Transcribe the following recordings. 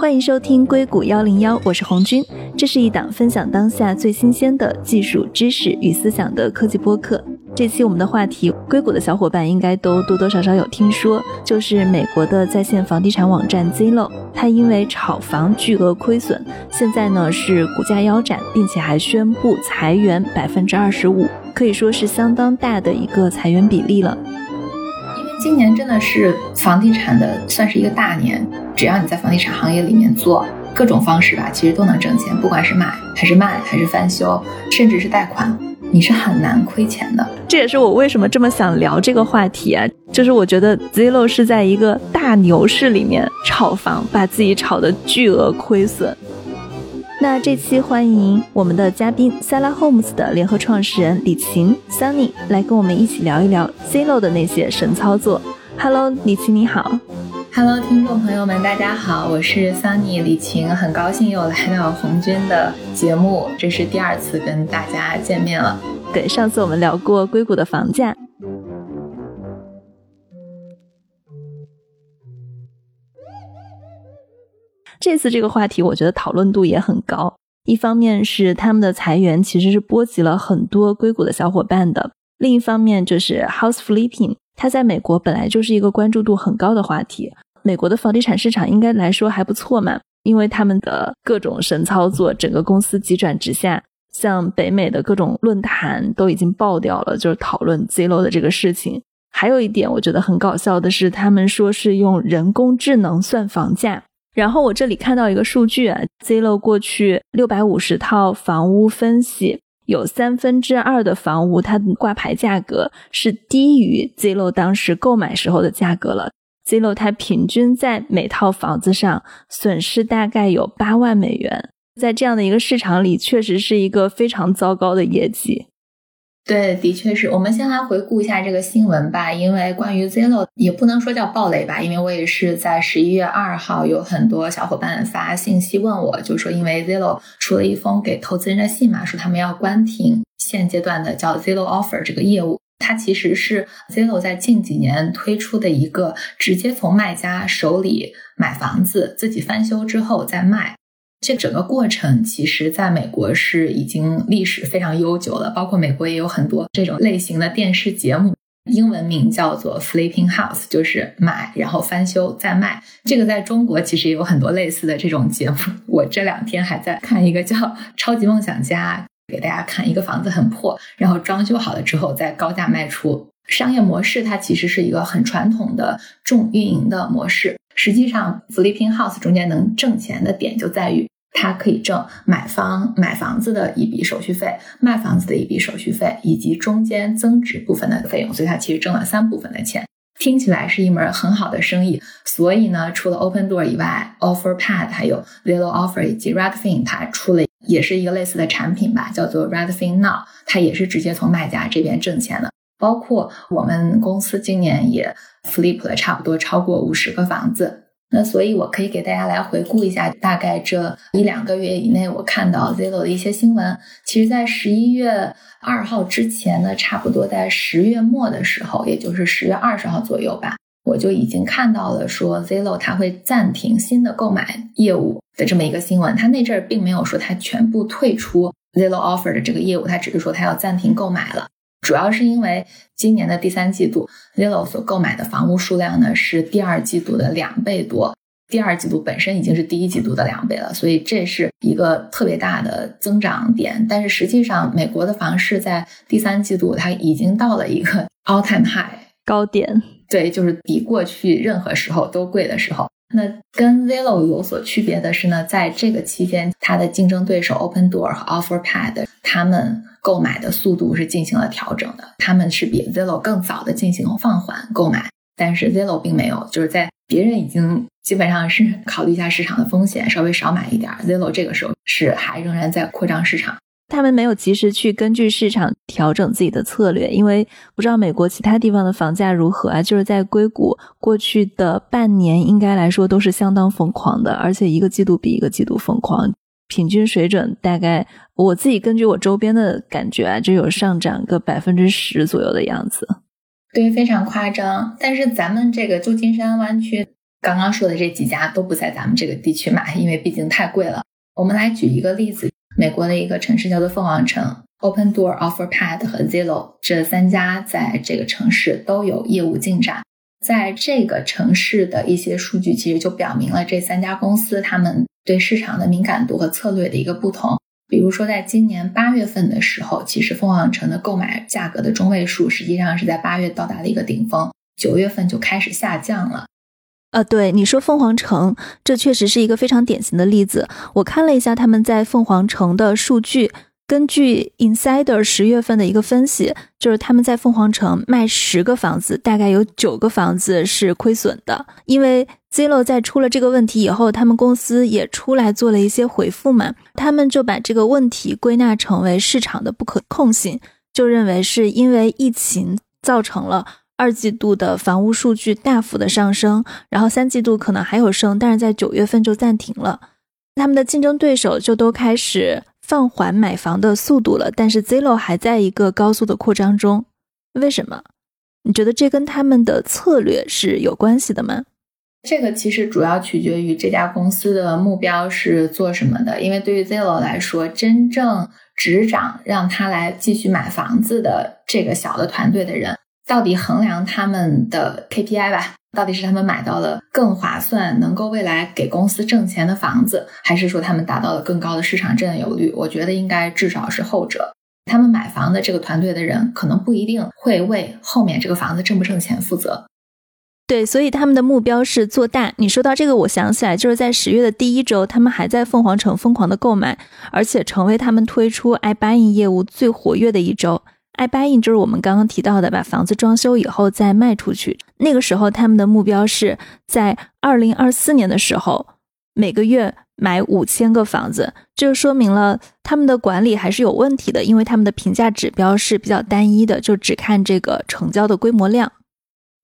欢迎收听硅谷幺零幺，我是红军。这是一档分享当下最新鲜的技术知识与思想的科技播客。这期我们的话题，硅谷的小伙伴应该都多多少少有听说，就是美国的在线房地产网站 Zillow，它因为炒房巨额亏损，现在呢是股价腰斩，并且还宣布裁员百分之二十五，可以说是相当大的一个裁员比例了。今年真的是房地产的算是一个大年，只要你在房地产行业里面做各种方式吧，其实都能挣钱，不管是买还是卖还是翻修，甚至是贷款，你是很难亏钱的。这也是我为什么这么想聊这个话题啊，就是我觉得 Zillow 是在一个大牛市里面炒房，把自己炒的巨额亏损。那这期欢迎我们的嘉宾 Sala Homes 的联合创始人李晴 Sunny 来跟我们一起聊一聊 Zillow 的那些神操作。Hello，李晴你好。Hello，听众朋友们，大家好，我是 Sunny 李晴，很高兴又来到红军的节目，这是第二次跟大家见面了。对，上次我们聊过硅谷的房价。这次这个话题，我觉得讨论度也很高。一方面是他们的裁员其实是波及了很多硅谷的小伙伴的，另一方面就是 house flipping，它在美国本来就是一个关注度很高的话题。美国的房地产市场应该来说还不错嘛，因为他们的各种神操作，整个公司急转直下，像北美的各种论坛都已经爆掉了，就是讨论 Zillo 的这个事情。还有一点我觉得很搞笑的是，他们说是用人工智能算房价。然后我这里看到一个数据啊，Zillow 过去六百五十套房屋分析，有三分之二的房屋它的挂牌价格是低于 Zillow 当时购买时候的价格了。Zillow 它平均在每套房子上损失大概有八万美元，在这样的一个市场里，确实是一个非常糟糕的业绩。对，的确是我们先来回顾一下这个新闻吧。因为关于 Zillow 也不能说叫暴雷吧，因为我也是在十一月二号有很多小伙伴发信息问我，就说因为 Zillow 出了一封给投资人的信嘛，说他们要关停现阶段的叫 Zillow Offer 这个业务。它其实是 Zillow 在近几年推出的一个直接从卖家手里买房子，自己翻修之后再卖。这整个过程其实在美国是已经历史非常悠久了，包括美国也有很多这种类型的电视节目，英文名叫做 Flipping House，就是买然后翻修再卖。这个在中国其实也有很多类似的这种节目。我这两天还在看一个叫《超级梦想家》，给大家看一个房子很破，然后装修好了之后再高价卖出。商业模式它其实是一个很传统的重运营的模式。实际上，Flipping House 中间能挣钱的点就在于，它可以挣买方买房子的一笔手续费，卖房子的一笔手续费，以及中间增值部分的费用。所以它其实挣了三部分的钱，听起来是一门很好的生意。所以呢，除了 Open Door 以外，OfferPad 还有 Zillow Offer 以及 Redfin，它出了也是一个类似的产品吧，叫做 Redfin Now，它也是直接从卖家这边挣钱的。包括我们公司今年也 flip 了差不多超过五十个房子，那所以我可以给大家来回顾一下，大概这一两个月以内我看到 Zillow 的一些新闻。其实，在十一月二号之前呢，差不多在十月末的时候，也就是十月二十号左右吧，我就已经看到了说 Zillow 它会暂停新的购买业务的这么一个新闻。它那阵儿并没有说它全部退出 Zillow Offer 的这个业务，它只是说它要暂停购买了。主要是因为今年的第三季度，Zillow 所购买的房屋数量呢是第二季度的两倍多，第二季度本身已经是第一季度的两倍了，所以这是一个特别大的增长点。但是实际上，美国的房市在第三季度它已经到了一个 all time high 高点，对，就是比过去任何时候都贵的时候。那跟 Zillow 有所区别的是呢，在这个期间，它的竞争对手 Open Door 和 OfferPad，他们购买的速度是进行了调整的，他们是比 Zillow 更早的进行放缓购买，但是 Zillow 并没有，就是在别人已经基本上是考虑一下市场的风险，稍微少买一点，Zillow 这个时候是还仍然在扩张市场。他们没有及时去根据市场调整自己的策略，因为不知道美国其他地方的房价如何啊？就是在硅谷过去的半年，应该来说都是相当疯狂的，而且一个季度比一个季度疯狂，平均水准大概我自己根据我周边的感觉啊，就有上涨个百分之十左右的样子。对，非常夸张。但是咱们这个旧金山湾区刚刚说的这几家都不在咱们这个地区买，因为毕竟太贵了。我们来举一个例子，美国的一个城市叫做凤凰城，Open Door、OfferPad 和 Zillow 这三家在这个城市都有业务进展。在这个城市的一些数据，其实就表明了这三家公司他们对市场的敏感度和策略的一个不同。比如说，在今年八月份的时候，其实凤凰城的购买价格的中位数实际上是在八月到达了一个顶峰，九月份就开始下降了。呃，对你说凤凰城，这确实是一个非常典型的例子。我看了一下他们在凤凰城的数据，根据 Insider 十月份的一个分析，就是他们在凤凰城卖十个房子，大概有九个房子是亏损的。因为 Zillow 在出了这个问题以后，他们公司也出来做了一些回复嘛，他们就把这个问题归纳成为市场的不可控性，就认为是因为疫情造成了。二季度的房屋数据大幅的上升，然后三季度可能还有升，但是在九月份就暂停了。他们的竞争对手就都开始放缓买房的速度了，但是 Zillow 还在一个高速的扩张中。为什么？你觉得这跟他们的策略是有关系的吗？这个其实主要取决于这家公司的目标是做什么的。因为对于 Zillow 来说，真正执掌让他来继续买房子的这个小的团队的人。到底衡量他们的 KPI 吧？到底是他们买到了更划算、能够未来给公司挣钱的房子，还是说他们达到了更高的市场占有率？我觉得应该至少是后者。他们买房的这个团队的人，可能不一定会为后面这个房子挣不挣钱负责。对，所以他们的目标是做大。你说到这个，我想起来，就是在十月的第一周，他们还在凤凰城疯狂的购买，而且成为他们推出 iBuying 业务最活跃的一周。iBuying 就是我们刚刚提到的，把房子装修以后再卖出去。那个时候，他们的目标是在二零二四年的时候，每个月买五千个房子。这就说明了他们的管理还是有问题的，因为他们的评价指标是比较单一的，就只看这个成交的规模量。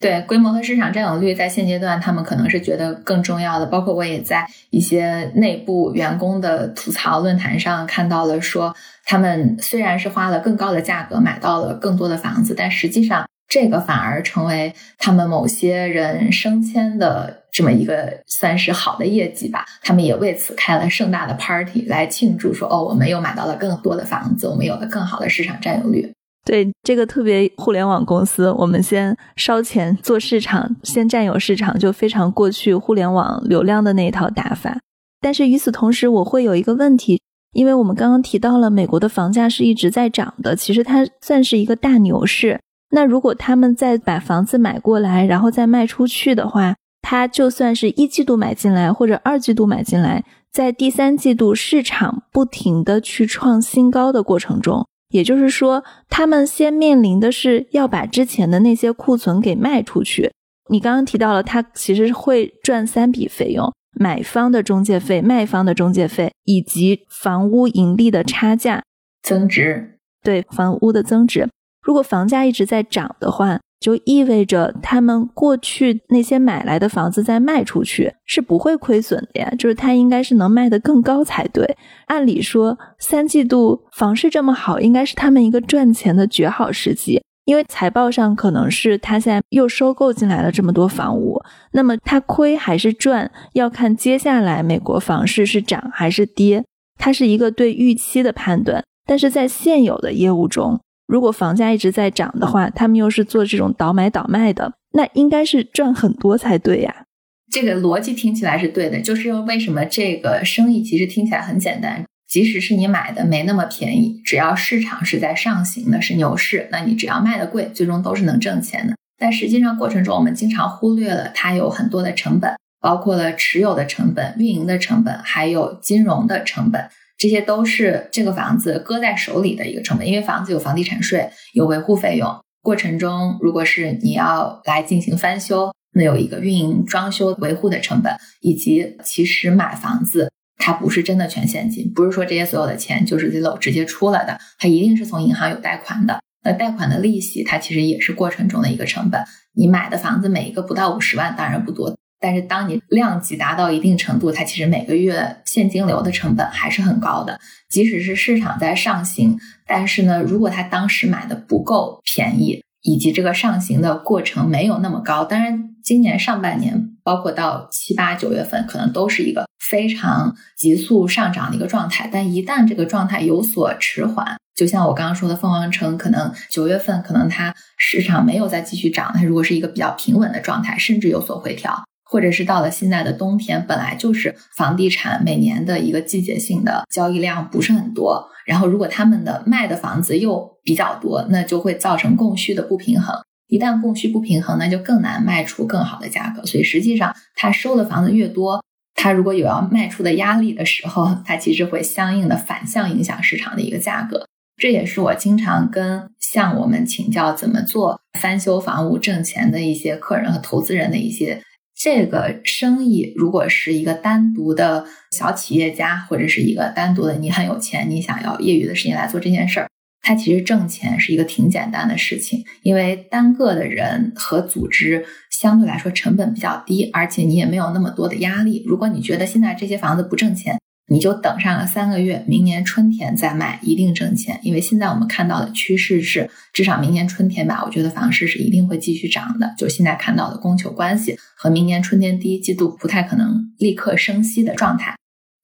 对规模和市场占有率，在现阶段他们可能是觉得更重要的。包括我也在一些内部员工的吐槽论坛上看到了，说他们虽然是花了更高的价格买到了更多的房子，但实际上这个反而成为他们某些人升迁的这么一个算是好的业绩吧。他们也为此开了盛大的 party 来庆祝，说哦，我们又买到了更多的房子，我们有了更好的市场占有率。对这个特别互联网公司，我们先烧钱做市场，先占有市场，就非常过去互联网流量的那一套打法。但是与此同时，我会有一个问题，因为我们刚刚提到了美国的房价是一直在涨的，其实它算是一个大牛市。那如果他们再把房子买过来，然后再卖出去的话，它就算是一季度买进来或者二季度买进来，在第三季度市场不停的去创新高的过程中。也就是说，他们先面临的是要把之前的那些库存给卖出去。你刚刚提到了，他其实会赚三笔费用：买方的中介费、卖方的中介费，以及房屋盈利的差价增值。对，房屋的增值。如果房价一直在涨的话。就意味着他们过去那些买来的房子再卖出去是不会亏损的呀，就是它应该是能卖得更高才对。按理说，三季度房市这么好，应该是他们一个赚钱的绝好时机，因为财报上可能是他现在又收购进来了这么多房屋，那么他亏还是赚，要看接下来美国房市是涨还是跌，它是一个对预期的判断。但是在现有的业务中，如果房价一直在涨的话，他们又是做这种倒买倒卖的，那应该是赚很多才对呀。这个逻辑听起来是对的，就是为什么这个生意其实听起来很简单，即使是你买的没那么便宜，只要市场是在上行的，是牛市，那你只要卖的贵，最终都是能挣钱的。但实际上过程中，我们经常忽略了它有很多的成本，包括了持有的成本、运营的成本，还有金融的成本。这些都是这个房子搁在手里的一个成本，因为房子有房地产税，有维护费用。过程中，如果是你要来进行翻修，那有一个运营、装修、维护的成本，以及其实买房子它不是真的全现金，不是说这些所有的钱就是 Zillow 直接出了的，它一定是从银行有贷款的。那贷款的利息，它其实也是过程中的一个成本。你买的房子每一个不到五十万，当然不多。但是，当你量级达到一定程度，它其实每个月现金流的成本还是很高的。即使是市场在上行，但是呢，如果他当时买的不够便宜，以及这个上行的过程没有那么高，当然今年上半年包括到七八九月份，可能都是一个非常急速上涨的一个状态。但一旦这个状态有所迟缓，就像我刚刚说的，凤凰城可能九月份可能它市场没有再继续涨，它如果是一个比较平稳的状态，甚至有所回调。或者是到了现在的冬天，本来就是房地产每年的一个季节性的交易量不是很多，然后如果他们的卖的房子又比较多，那就会造成供需的不平衡。一旦供需不平衡，那就更难卖出更好的价格。所以实际上，他收的房子越多，他如果有要卖出的压力的时候，他其实会相应的反向影响市场的一个价格。这也是我经常跟向我们请教怎么做翻修房屋挣钱的一些客人和投资人的一些。这个生意如果是一个单独的小企业家，或者是一个单独的你很有钱，你想要业余的时间来做这件事儿，它其实挣钱是一个挺简单的事情，因为单个的人和组织相对来说成本比较低，而且你也没有那么多的压力。如果你觉得现在这些房子不挣钱，你就等上个三个月，明年春天再卖，一定挣钱。因为现在我们看到的趋势是，至少明年春天吧，我觉得房市是一定会继续涨的。就现在看到的供求关系和明年春天第一季度不太可能立刻升息的状态。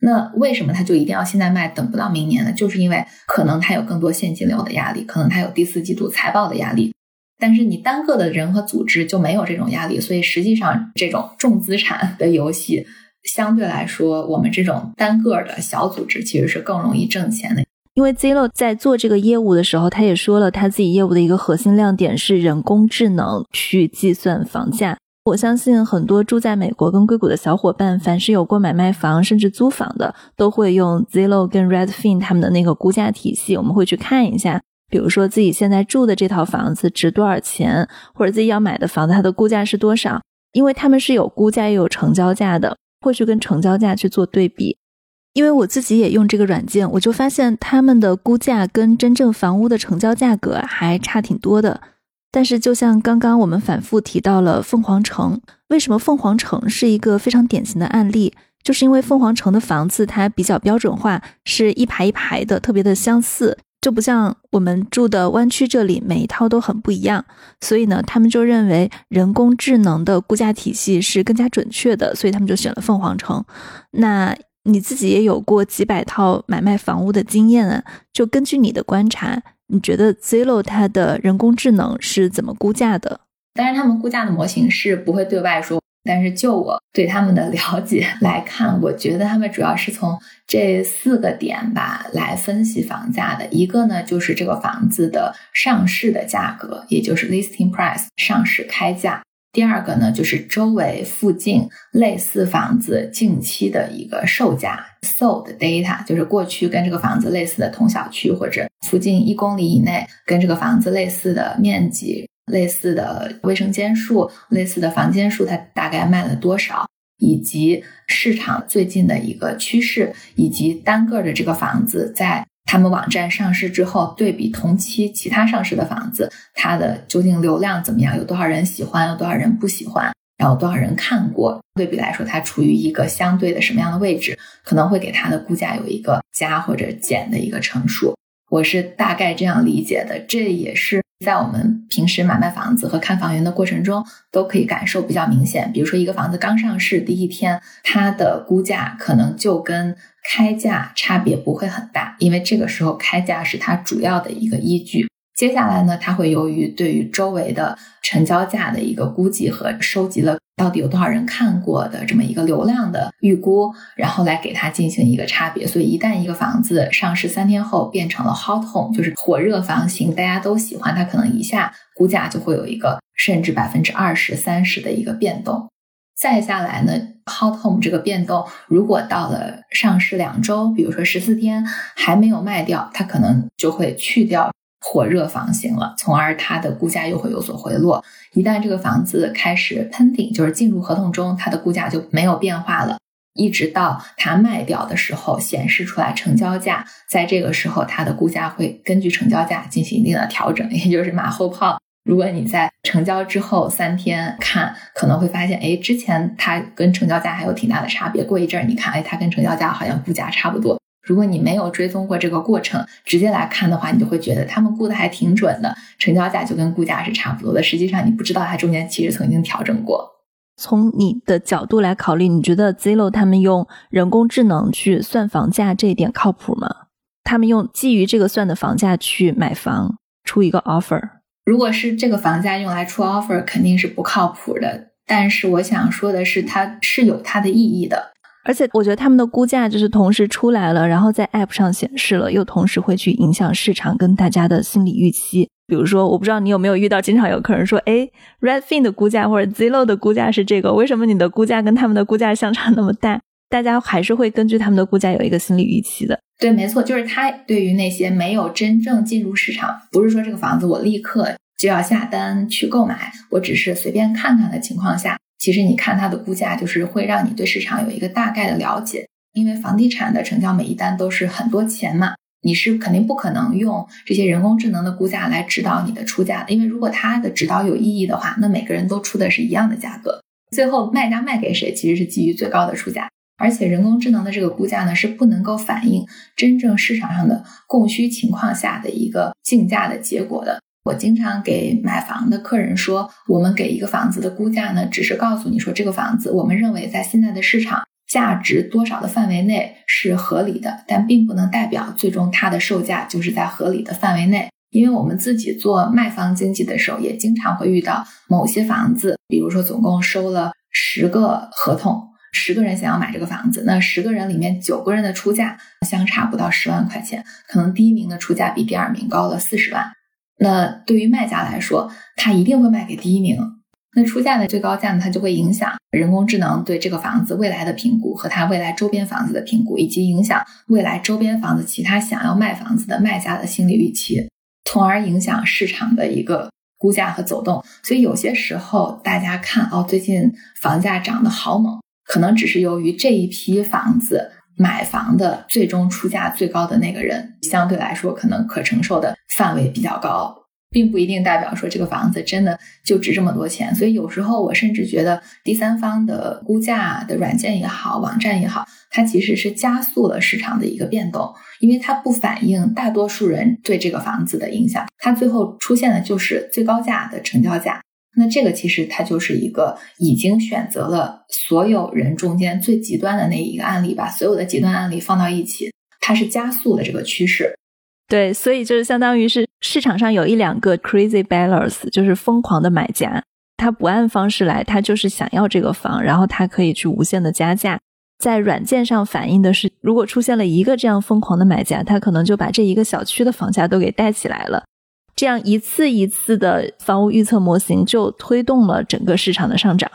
那为什么他就一定要现在卖，等不到明年呢？就是因为可能他有更多现金流的压力，可能他有第四季度财报的压力。但是你单个的人和组织就没有这种压力，所以实际上这种重资产的游戏。相对来说，我们这种单个的小组织其实是更容易挣钱的。因为 Zillow 在做这个业务的时候，他也说了，他自己业务的一个核心亮点是人工智能去计算房价。我相信很多住在美国跟硅谷的小伙伴，凡是有过买卖房甚至租房的，都会用 Zillow 跟 Redfin 他们的那个估价体系。我们会去看一下，比如说自己现在住的这套房子值多少钱，或者自己要买的房子它的估价是多少，因为他们是有估价又有成交价的。会去跟成交价去做对比，因为我自己也用这个软件，我就发现他们的估价跟真正房屋的成交价格还差挺多的。但是，就像刚刚我们反复提到了凤凰城，为什么凤凰城是一个非常典型的案例？就是因为凤凰城的房子它比较标准化，是一排一排的，特别的相似。就不像我们住的湾区这里，每一套都很不一样，所以呢，他们就认为人工智能的估价体系是更加准确的，所以他们就选了凤凰城。那你自己也有过几百套买卖房屋的经验啊？就根据你的观察，你觉得 Zillow 它的人工智能是怎么估价的？当然，他们估价的模型是不会对外说。但是就我对他们的了解来看，我觉得他们主要是从这四个点吧来分析房价的。一个呢，就是这个房子的上市的价格，也就是 listing price 上市开价。第二个呢，就是周围附近类似房子近期的一个售价 sold data，就是过去跟这个房子类似的同小区或者附近一公里以内跟这个房子类似的面积。类似的卫生间数、类似的房间数，它大概卖了多少？以及市场最近的一个趋势，以及单个的这个房子在他们网站上市之后，对比同期其他上市的房子，它的究竟流量怎么样？有多少人喜欢？有多少人不喜欢？然后多少人看过？对比来说，它处于一个相对的什么样的位置？可能会给它的估价有一个加或者减的一个乘数。我是大概这样理解的，这也是。在我们平时买卖房子和看房源的过程中，都可以感受比较明显。比如说，一个房子刚上市第一天，它的估价可能就跟开价差别不会很大，因为这个时候开价是它主要的一个依据。接下来呢，它会由于对于周围的成交价的一个估计和收集了到底有多少人看过的这么一个流量的预估，然后来给它进行一个差别。所以，一旦一个房子上市三天后变成了 hot home，就是火热房型，大家都喜欢，它可能一下估价就会有一个甚至百分之二十三十的一个变动。再下来呢，hot home 这个变动如果到了上市两周，比如说十四天还没有卖掉，它可能就会去掉。火热房型了，从而它的估价又会有所回落。一旦这个房子开始喷顶，就是进入合同中，它的估价就没有变化了。一直到它卖掉的时候，显示出来成交价，在这个时候，它的估价会根据成交价进行一定的调整，也就是马后炮。如果你在成交之后三天看，可能会发现，哎，之前它跟成交价还有挺大的差别。过一阵儿你看，哎，它跟成交价好像估价差不多。如果你没有追踪过这个过程，直接来看的话，你就会觉得他们估的还挺准的，成交价就跟估价是差不多的。实际上你不知道它中间其实曾经调整过。从你的角度来考虑，你觉得 Zillow 他们用人工智能去算房价这一点靠谱吗？他们用基于这个算的房价去买房，出一个 offer。如果是这个房价用来出 offer，肯定是不靠谱的。但是我想说的是，它是有它的意义的。而且我觉得他们的估价就是同时出来了，然后在 app 上显示了，又同时会去影响市场跟大家的心理预期。比如说，我不知道你有没有遇到，经常有客人说：“哎，Redfin 的估价或者 Zillow 的估价是这个，为什么你的估价跟他们的估价相差那么大？”大家还是会根据他们的估价有一个心理预期的。对，没错，就是他对于那些没有真正进入市场，不是说这个房子我立刻就要下单去购买，我只是随便看看的情况下，其实你看它的估价，就是会让你对市场有一个大概的了解。因为房地产的成交每一单都是很多钱嘛。你是肯定不可能用这些人工智能的估价来指导你的出价的，因为如果它的指导有意义的话，那每个人都出的是一样的价格，最后卖家卖给谁，其实是基于最高的出价。而且人工智能的这个估价呢，是不能够反映真正市场上的供需情况下的一个竞价的结果的。我经常给买房的客人说，我们给一个房子的估价呢，只是告诉你说这个房子，我们认为在现在的市场。价值多少的范围内是合理的，但并不能代表最终它的售价就是在合理的范围内。因为我们自己做卖方经济的时候，也经常会遇到某些房子，比如说总共收了十个合同，十个人想要买这个房子，那十个人里面九个人的出价相差不到十万块钱，可能第一名的出价比第二名高了四十万。那对于卖家来说，他一定会卖给第一名。那出价的最高价呢，它就会影响人工智能对这个房子未来的评估和它未来周边房子的评估，以及影响未来周边房子其他想要卖房子的卖家的心理预期，从而影响市场的一个估价和走动。所以有些时候大家看哦，最近房价涨得好猛，可能只是由于这一批房子买房的最终出价最高的那个人，相对来说可能可承受的范围比较高。并不一定代表说这个房子真的就值这么多钱，所以有时候我甚至觉得第三方的估价的软件也好，网站也好，它其实是加速了市场的一个变动，因为它不反映大多数人对这个房子的影响，它最后出现的就是最高价的成交价。那这个其实它就是一个已经选择了所有人中间最极端的那一个案例，把所有的极端案例放到一起，它是加速的这个趋势。对，所以就是相当于是市场上有一两个 crazy buyers，就是疯狂的买家，他不按方式来，他就是想要这个房，然后他可以去无限的加价。在软件上反映的是，如果出现了一个这样疯狂的买家，他可能就把这一个小区的房价都给带起来了。这样一次一次的房屋预测模型就推动了整个市场的上涨。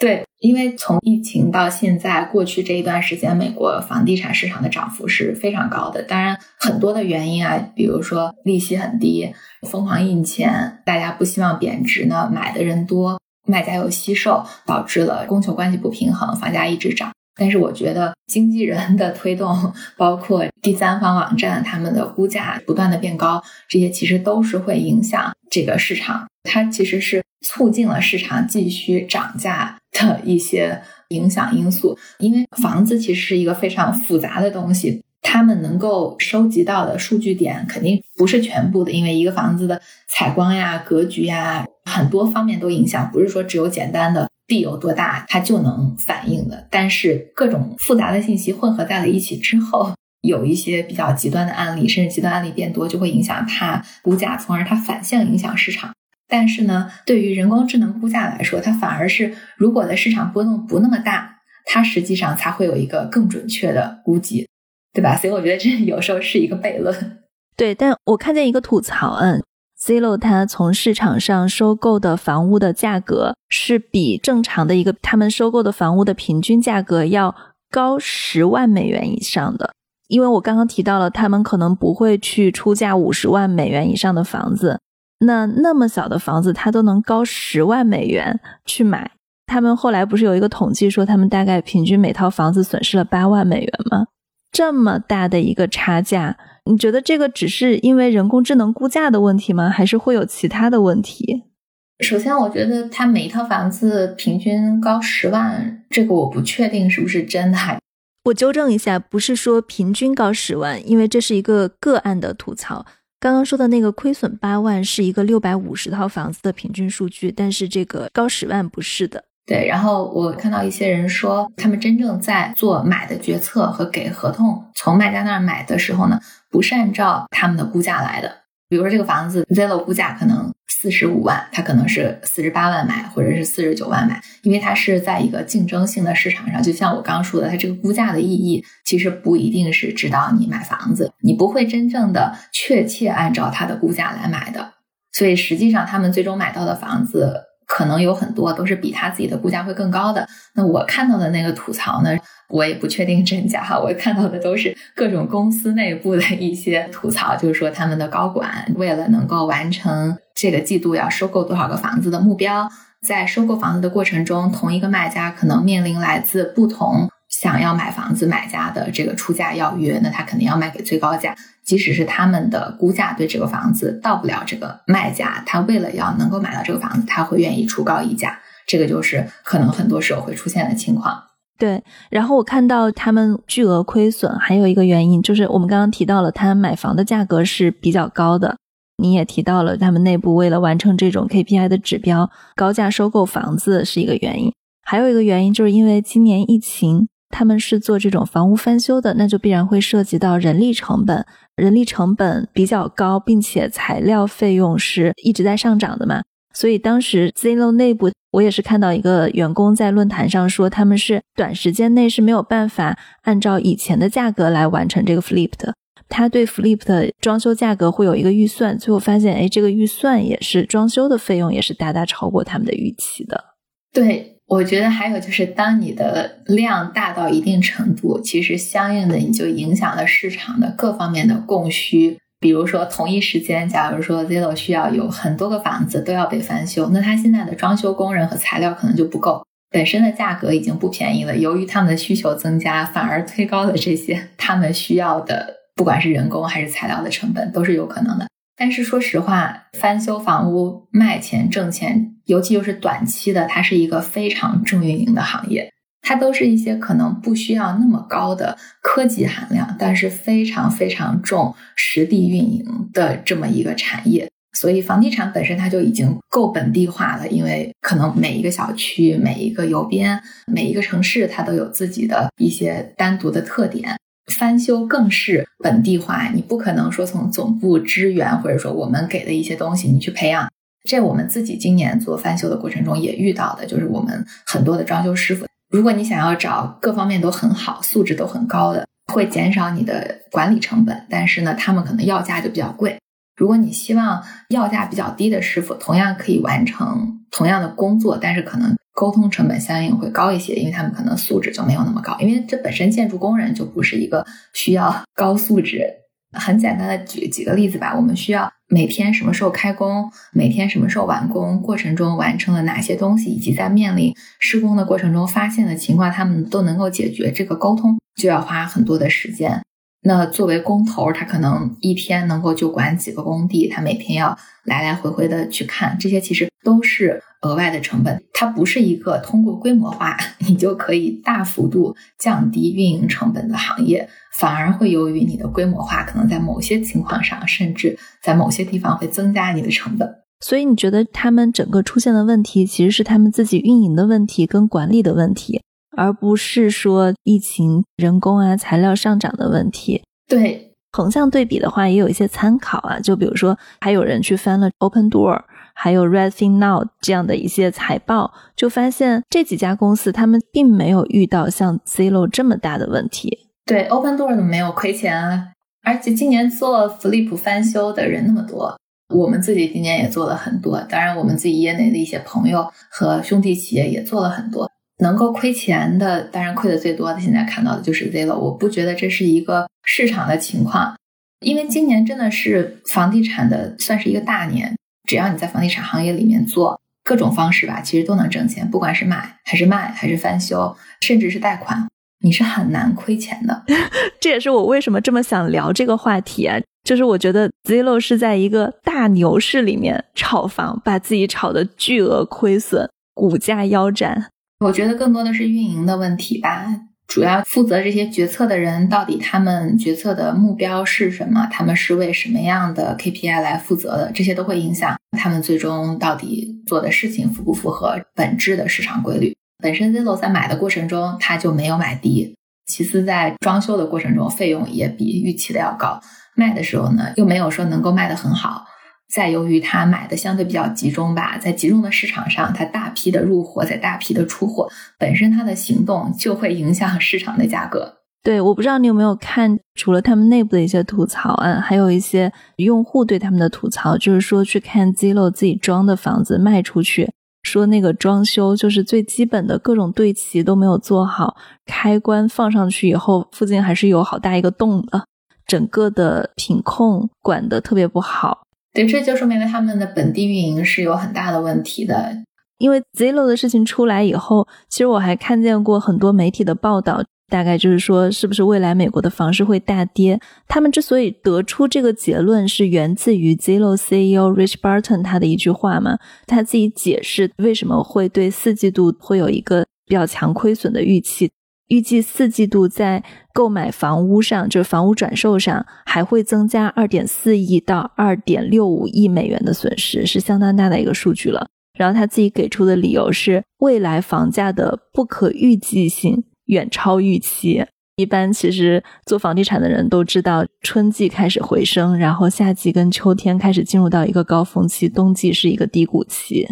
对，因为从疫情到现在，过去这一段时间，美国房地产市场的涨幅是非常高的。当然，很多的原因啊，比如说利息很低，疯狂印钱，大家不希望贬值呢，买的人多，卖家又惜售，导致了供求关系不平衡，房价一直涨。但是我觉得经纪人的推动，包括第三方网站他们的估价不断的变高，这些其实都是会影响这个市场。它其实是促进了市场继续涨价的一些影响因素。因为房子其实是一个非常复杂的东西，他们能够收集到的数据点肯定不是全部的，因为一个房子的采光呀、格局呀，很多方面都影响，不是说只有简单的。地有多大，它就能反映的。但是各种复杂的信息混合在了一起之后，有一些比较极端的案例，甚至极端案例变多，就会影响它估价，从而它反向影响市场。但是呢，对于人工智能估价来说，它反而是如果的市场波动不那么大，它实际上才会有一个更准确的估计，对吧？所以我觉得这有时候是一个悖论。对，但我看见一个吐槽，嗯。Zillow 它从市场上收购的房屋的价格是比正常的一个他们收购的房屋的平均价格要高十万美元以上的，因为我刚刚提到了他们可能不会去出价五十万美元以上的房子，那那么小的房子它都能高十万美元去买，他们后来不是有一个统计说他们大概平均每套房子损失了八万美元吗？这么大的一个差价。你觉得这个只是因为人工智能估价的问题吗？还是会有其他的问题？首先，我觉得它每一套房子平均高十万，这个我不确定是不是真的。我纠正一下，不是说平均高十万，因为这是一个个案的吐槽。刚刚说的那个亏损八万是一个六百五十套房子的平均数据，但是这个高十万不是的。对，然后我看到一些人说，他们真正在做买的决策和给合同从卖家那儿买的时候呢，不是按照他们的估价来的。比如说这个房子 Zillow 估价可能四十五万，它可能是四十八万买，或者是四十九万买，因为它是在一个竞争性的市场上。就像我刚刚说的，它这个估价的意义其实不一定是指导你买房子，你不会真正的确切按照它的估价来买的。所以实际上他们最终买到的房子。可能有很多都是比他自己的估价会更高的。那我看到的那个吐槽呢，我也不确定真假哈。我看到的都是各种公司内部的一些吐槽，就是说他们的高管为了能够完成这个季度要收购多少个房子的目标，在收购房子的过程中，同一个卖家可能面临来自不同。想要买房子买家的这个出价要约，那他肯定要卖给最高价。即使是他们的估价对这个房子到不了这个卖家，他为了要能够买到这个房子，他会愿意出高溢价。这个就是可能很多时候会出现的情况。对，然后我看到他们巨额亏损，还有一个原因就是我们刚刚提到了，他买房的价格是比较高的。你也提到了，他们内部为了完成这种 KPI 的指标，高价收购房子是一个原因。还有一个原因就是因为今年疫情。他们是做这种房屋翻修的，那就必然会涉及到人力成本，人力成本比较高，并且材料费用是一直在上涨的嘛。所以当时 Zillow 内部，我也是看到一个员工在论坛上说，他们是短时间内是没有办法按照以前的价格来完成这个 flip 的。他对 flip 的装修价格会有一个预算，最后发现，哎，这个预算也是装修的费用也是大大超过他们的预期的。对。我觉得还有就是，当你的量大到一定程度，其实相应的你就影响了市场的各方面的供需。比如说，同一时间，假如说 Zillow 需要有很多个房子都要被翻修，那他现在的装修工人和材料可能就不够，本身的价格已经不便宜了。由于他们的需求增加，反而推高了这些他们需要的，不管是人工还是材料的成本，都是有可能的。但是说实话，翻修房屋卖钱挣钱，尤其又是短期的，它是一个非常重运营的行业。它都是一些可能不需要那么高的科技含量，但是非常非常重实地运营的这么一个产业。所以房地产本身它就已经够本地化了，因为可能每一个小区、每一个邮编、每一个城市，它都有自己的一些单独的特点。翻修更是本地化，你不可能说从总部支援，或者说我们给的一些东西，你去培养。这我们自己今年做翻修的过程中也遇到的，就是我们很多的装修师傅，如果你想要找各方面都很好、素质都很高的，会减少你的管理成本，但是呢，他们可能要价就比较贵。如果你希望要价比较低的师傅，同样可以完成同样的工作，但是可能。沟通成本相应会高一些，因为他们可能素质就没有那么高。因为这本身建筑工人就不是一个需要高素质。很简单的举几个例子吧，我们需要每天什么时候开工，每天什么时候完工，过程中完成了哪些东西，以及在面临施工的过程中发现的情况，他们都能够解决。这个沟通就要花很多的时间。那作为工头，他可能一天能够就管几个工地，他每天要来来回回的去看，这些其实都是。额外的成本，它不是一个通过规模化你就可以大幅度降低运营成本的行业，反而会由于你的规模化，可能在某些情况上，甚至在某些地方会增加你的成本。所以你觉得他们整个出现的问题，其实是他们自己运营的问题跟管理的问题，而不是说疫情、人工啊、材料上涨的问题。对，横向对比的话，也有一些参考啊，就比如说，还有人去翻了 Open Door。还有 Redfin Now 这样的一些财报，就发现这几家公司他们并没有遇到像 Zillow 这么大的问题。对，Open Door 怎么没有亏钱啊？而且今年做 Flip 翻修的人那么多，我们自己今年也做了很多。当然，我们自己业内的一些朋友和兄弟企业也做了很多。能够亏钱的，当然亏的最多的，现在看到的就是 Zillow。我不觉得这是一个市场的情况，因为今年真的是房地产的算是一个大年。只要你在房地产行业里面做各种方式吧，其实都能挣钱。不管是买还是卖，还是翻修，甚至是贷款，你是很难亏钱的。这也是我为什么这么想聊这个话题啊！就是我觉得 Zillow 是在一个大牛市里面炒房，把自己炒的巨额亏损，股价腰斩。我觉得更多的是运营的问题吧。主要负责这些决策的人到底他们决策的目标是什么？他们是为什么样的 KPI 来负责的？这些都会影响他们最终到底做的事情符不符合本质的市场规律。本身 Zillow 在买的过程中，他就没有买低；其次，在装修的过程中，费用也比预期的要高；卖的时候呢，又没有说能够卖得很好。再由于他买的相对比较集中吧，在集中的市场上，他大批的入货，在大批的出货，本身他的行动就会影响市场的价格。对，我不知道你有没有看，除了他们内部的一些吐槽啊，还有一些用户对他们的吐槽，就是说去看 Zillow 自己装的房子卖出去，说那个装修就是最基本的各种对齐都没有做好，开关放上去以后，附近还是有好大一个洞的，整个的品控管的特别不好。对，这就说明了他们的本地运营是有很大的问题的。因为 Zillow 的事情出来以后，其实我还看见过很多媒体的报道，大概就是说，是不是未来美国的房市会大跌？他们之所以得出这个结论，是源自于 Zillow CEO Rich Barton 他的一句话嘛？他自己解释为什么会对四季度会有一个比较强亏损的预期。预计四季度在购买房屋上，就是房屋转售上，还会增加二点四亿到二点六五亿美元的损失，是相当大的一个数据了。然后他自己给出的理由是，未来房价的不可预计性远超预期。一般其实做房地产的人都知道，春季开始回升，然后夏季跟秋天开始进入到一个高峰期，冬季是一个低谷期。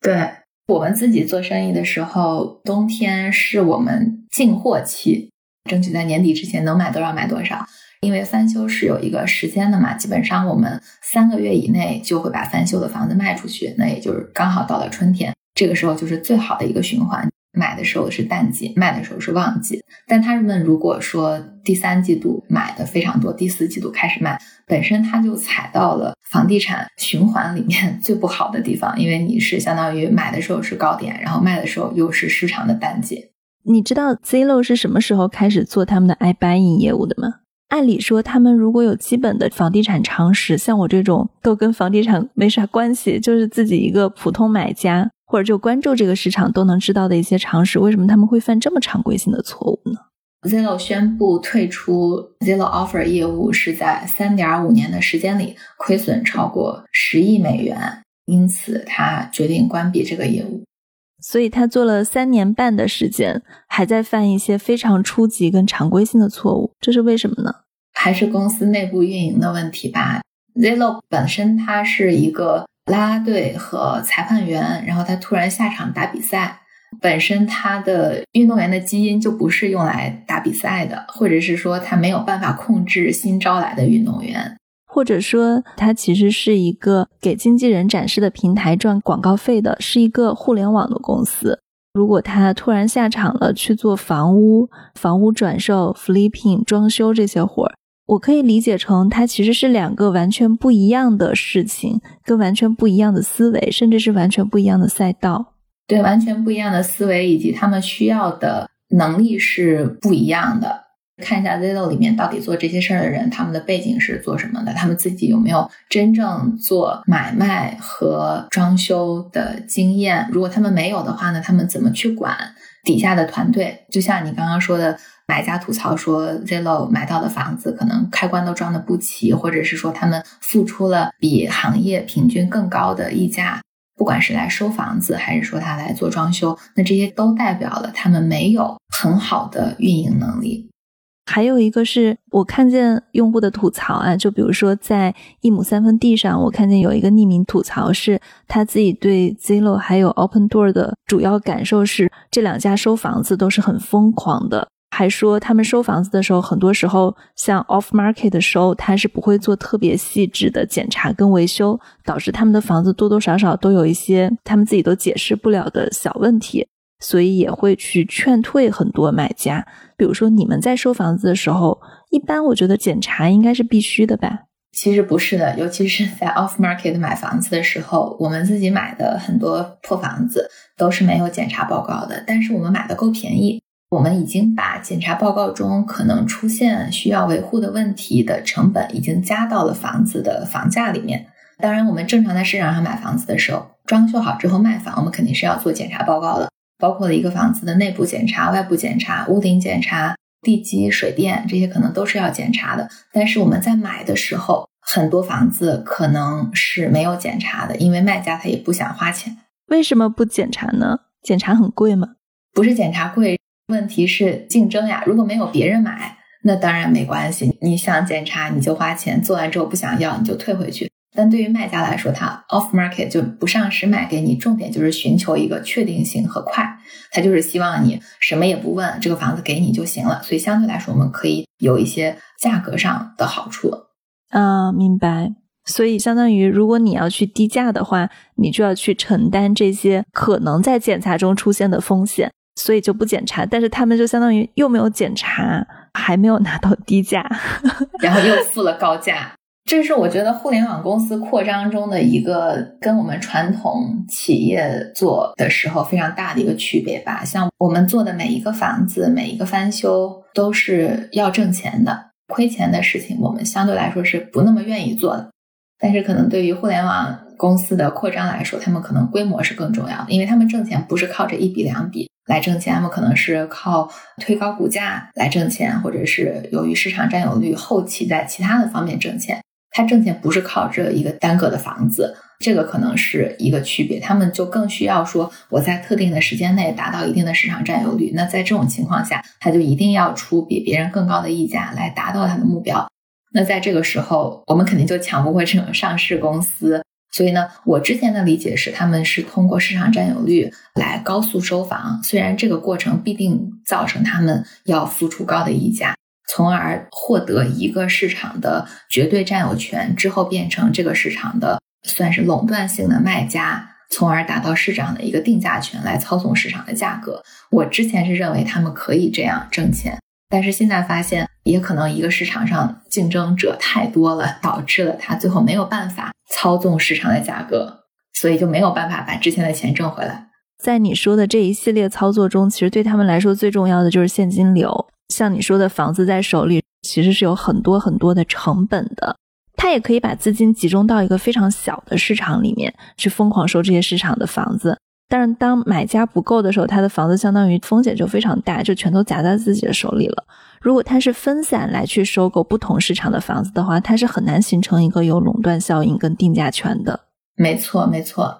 对。我们自己做生意的时候，冬天是我们进货期，争取在年底之前能买多少买多少。因为翻修是有一个时间的嘛，基本上我们三个月以内就会把翻修的房子卖出去，那也就是刚好到了春天，这个时候就是最好的一个循环。买的时候是淡季，卖的时候是旺季。但他们如果说第三季度买的非常多，第四季度开始卖，本身他就踩到了房地产循环里面 最不好的地方，因为你是相当于买的时候是高点，然后卖的时候又是市场的淡季。你知道 Zillow 是什么时候开始做他们的 iBuying 业务的吗？按理说，他们如果有基本的房地产常识，像我这种都跟房地产没啥关系，就是自己一个普通买家。或者就关注这个市场都能知道的一些常识，为什么他们会犯这么常规性的错误呢？Zillow 宣布退出 Zillow Offer 业务是在三点五年的时间里亏损超过十亿美元，因此他决定关闭这个业务。所以他做了三年半的时间，还在犯一些非常初级跟常规性的错误，这是为什么呢？还是公司内部运营的问题吧。Zillow 本身它是一个。拉拉队和裁判员，然后他突然下场打比赛，本身他的运动员的基因就不是用来打比赛的，或者是说他没有办法控制新招来的运动员，或者说他其实是一个给经纪人展示的平台赚广告费的，是一个互联网的公司。如果他突然下场了去做房屋、房屋转售、flipping、装修这些活儿。我可以理解成，它其实是两个完全不一样的事情，跟完全不一样的思维，甚至是完全不一样的赛道。对，完全不一样的思维以及他们需要的能力是不一样的。看一下 Zillow 里面到底做这些事儿的人，他们的背景是做什么的？他们自己有没有真正做买卖和装修的经验？如果他们没有的话呢？他们怎么去管底下的团队？就像你刚刚说的。买家吐槽说，Zillow 买到的房子可能开关都装的不齐，或者是说他们付出了比行业平均更高的溢价，不管是来收房子，还是说他来做装修，那这些都代表了他们没有很好的运营能力。还有一个是我看见用户的吐槽啊，就比如说在一亩三分地上，我看见有一个匿名吐槽，是他自己对 Zillow 还有 Open Door 的主要感受是，这两家收房子都是很疯狂的。还说他们收房子的时候，很多时候像 off market 的收，他是不会做特别细致的检查跟维修，导致他们的房子多多少少都有一些他们自己都解释不了的小问题，所以也会去劝退很多买家。比如说你们在收房子的时候，一般我觉得检查应该是必须的吧？其实不是的，尤其是在 off market 买房子的时候，我们自己买的很多破房子都是没有检查报告的，但是我们买的够便宜。我们已经把检查报告中可能出现需要维护的问题的成本已经加到了房子的房价里面。当然，我们正常在市场上买房子的时候，装修好之后卖房，我们肯定是要做检查报告的。包括了一个房子的内部检查、外部检查、屋顶检查、地基、水电这些可能都是要检查的。但是我们在买的时候，很多房子可能是没有检查的，因为卖家他也不想花钱。为什么不检查呢？检查很贵吗？不是检查贵，问题是竞争呀。如果没有别人买，那当然没关系。你想检查你就花钱，做完之后不想要你就退回去。但对于卖家来说，他 off market 就不上市卖给你，重点就是寻求一个确定性和快，他就是希望你什么也不问，这个房子给你就行了。所以相对来说，我们可以有一些价格上的好处。啊，明白。所以相当于，如果你要去低价的话，你就要去承担这些可能在检查中出现的风险，所以就不检查。但是他们就相当于又没有检查，还没有拿到低价，然后又付了高价。这是我觉得互联网公司扩张中的一个跟我们传统企业做的时候非常大的一个区别吧。像我们做的每一个房子、每一个翻修都是要挣钱的，亏钱的事情我们相对来说是不那么愿意做的。但是可能对于互联网公司的扩张来说，他们可能规模是更重要的，因为他们挣钱不是靠这一笔两笔来挣钱，他们可能是靠推高股价来挣钱，或者是由于市场占有率后期在其他的方面挣钱。他挣钱不是靠这一个单个的房子，这个可能是一个区别。他们就更需要说，我在特定的时间内达到一定的市场占有率。那在这种情况下，他就一定要出比别人更高的溢价来达到他的目标。那在这个时候，我们肯定就抢不过这种上市公司。所以呢，我之前的理解是，他们是通过市场占有率来高速收房，虽然这个过程必定造成他们要付出高的溢价。从而获得一个市场的绝对占有权，之后变成这个市场的算是垄断性的卖家，从而达到市场的一个定价权来操纵市场的价格。我之前是认为他们可以这样挣钱，但是现在发现，也可能一个市场上竞争者太多了，导致了他最后没有办法操纵市场的价格，所以就没有办法把之前的钱挣回来。在你说的这一系列操作中，其实对他们来说最重要的就是现金流。像你说的房子在手里，其实是有很多很多的成本的。他也可以把资金集中到一个非常小的市场里面去疯狂收这些市场的房子。但是当买家不够的时候，他的房子相当于风险就非常大，就全都砸在自己的手里了。如果他是分散来去收购不同市场的房子的话，他是很难形成一个有垄断效应跟定价权的。没错，没错。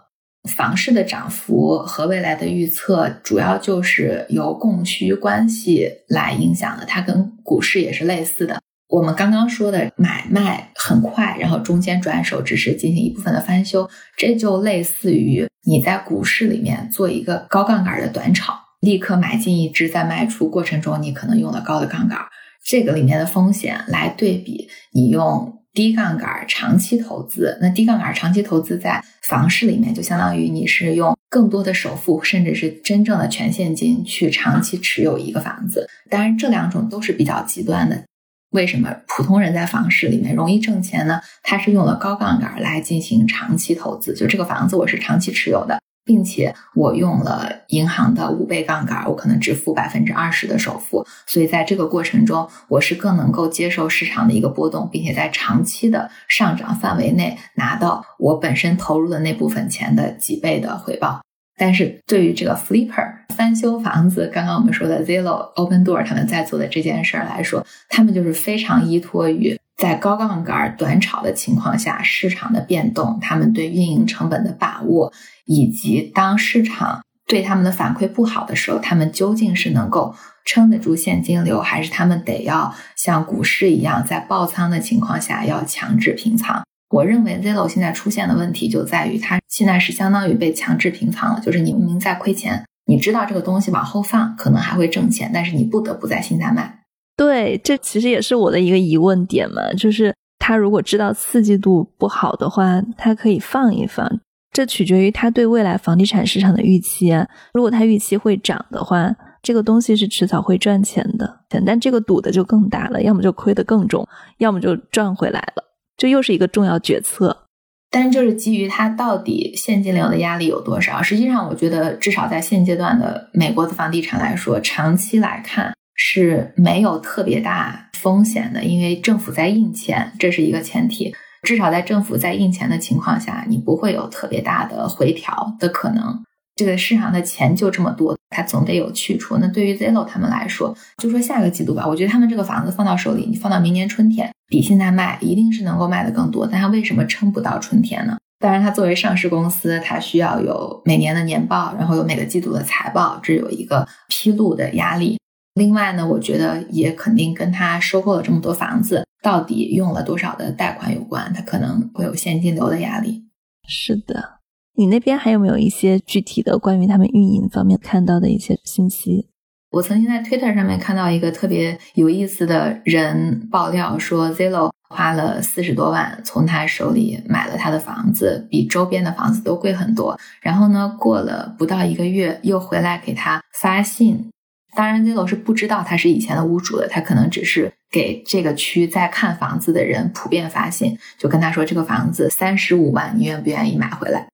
房市的涨幅和未来的预测，主要就是由供需关系来影响的。它跟股市也是类似的。我们刚刚说的买卖很快，然后中间转手只是进行一部分的翻修，这就类似于你在股市里面做一个高杠杆的短炒，立刻买进一只，在卖出过程中你可能用了高的杠杆，这个里面的风险来对比你用。低杠杆长期投资，那低杠杆长期投资在房市里面，就相当于你是用更多的首付，甚至是真正的全现金去长期持有一个房子。当然，这两种都是比较极端的。为什么普通人在房市里面容易挣钱呢？他是用了高杠杆来进行长期投资，就这个房子我是长期持有的。并且我用了银行的五倍杠杆，我可能只付百分之二十的首付，所以在这个过程中，我是更能够接受市场的一个波动，并且在长期的上涨范围内拿到我本身投入的那部分钱的几倍的回报。但是对于这个 flipper 翻修房子，刚刚我们说的 Zillow、Open Door 他们在做的这件事儿来说，他们就是非常依托于在高杠杆短炒的情况下市场的变动，他们对运营成本的把握。以及当市场对他们的反馈不好的时候，他们究竟是能够撑得住现金流，还是他们得要像股市一样在爆仓的情况下要强制平仓？我认为 Zillow 现在出现的问题就在于，它现在是相当于被强制平仓了，就是你明明在亏钱，你知道这个东西往后放可能还会挣钱，但是你不得不在现在卖。对，这其实也是我的一个疑问点嘛，就是他如果知道四季度不好的话，他可以放一放。这取决于他对未来房地产市场的预期啊。如果他预期会涨的话，这个东西是迟早会赚钱的。但这个赌的就更大了，要么就亏得更重，要么就赚回来了。这又是一个重要决策。但是就是基于它到底现金流的压力有多少？实际上，我觉得至少在现阶段的美国的房地产来说，长期来看是没有特别大风险的，因为政府在印钱，这是一个前提。至少在政府在印钱的情况下，你不会有特别大的回调的可能。这个市场的钱就这么多，它总得有去处。那对于 Zillow 他们来说，就说下个季度吧，我觉得他们这个房子放到手里，你放到明年春天，比现在卖一定是能够卖的更多。但它为什么撑不到春天呢？当然，它作为上市公司，它需要有每年的年报，然后有每个季度的财报，这有一个披露的压力。另外呢，我觉得也肯定跟他收购了这么多房子，到底用了多少的贷款有关，他可能会有现金流的压力。是的，你那边还有没有一些具体的关于他们运营方面看到的一些信息？我曾经在 Twitter 上面看到一个特别有意思的人爆料说，Zillow 花了四十多万从他手里买了他的房子，比周边的房子都贵很多。然后呢，过了不到一个月，又回来给他发信。当然，Zillow 是不知道他是以前的屋主的，他可能只是给这个区在看房子的人普遍发信，就跟他说这个房子三十五万，你愿不愿意买回来？